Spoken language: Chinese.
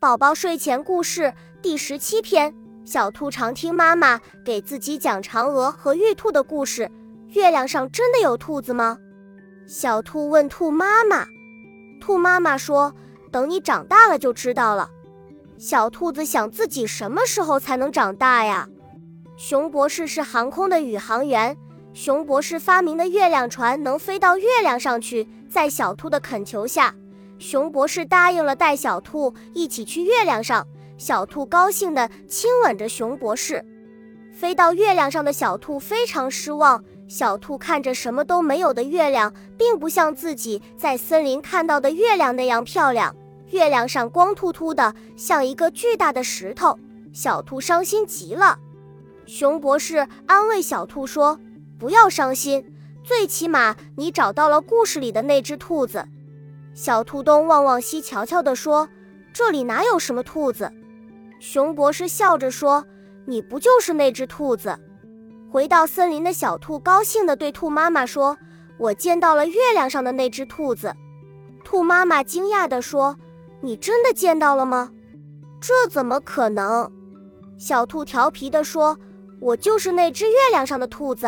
宝宝睡前故事第十七篇：小兔常听妈妈给自己讲嫦娥和玉兔的故事。月亮上真的有兔子吗？小兔问兔妈妈。兔妈妈说：“等你长大了就知道了。”小兔子想自己什么时候才能长大呀？熊博士是航空的宇航员，熊博士发明的月亮船能飞到月亮上去，在小兔的恳求下。熊博士答应了带小兔一起去月亮上，小兔高兴地亲吻着熊博士。飞到月亮上的小兔非常失望，小兔看着什么都没有的月亮，并不像自己在森林看到的月亮那样漂亮。月亮上光秃秃的，像一个巨大的石头。小兔伤心极了。熊博士安慰小兔说：“不要伤心，最起码你找到了故事里的那只兔子。”小兔东望望西瞧瞧地说：“这里哪有什么兔子？”熊博士笑着说：“你不就是那只兔子？”回到森林的小兔高兴地对兔妈妈说：“我见到了月亮上的那只兔子。”兔妈妈惊讶地说：“你真的见到了吗？这怎么可能？”小兔调皮地说：“我就是那只月亮上的兔子。”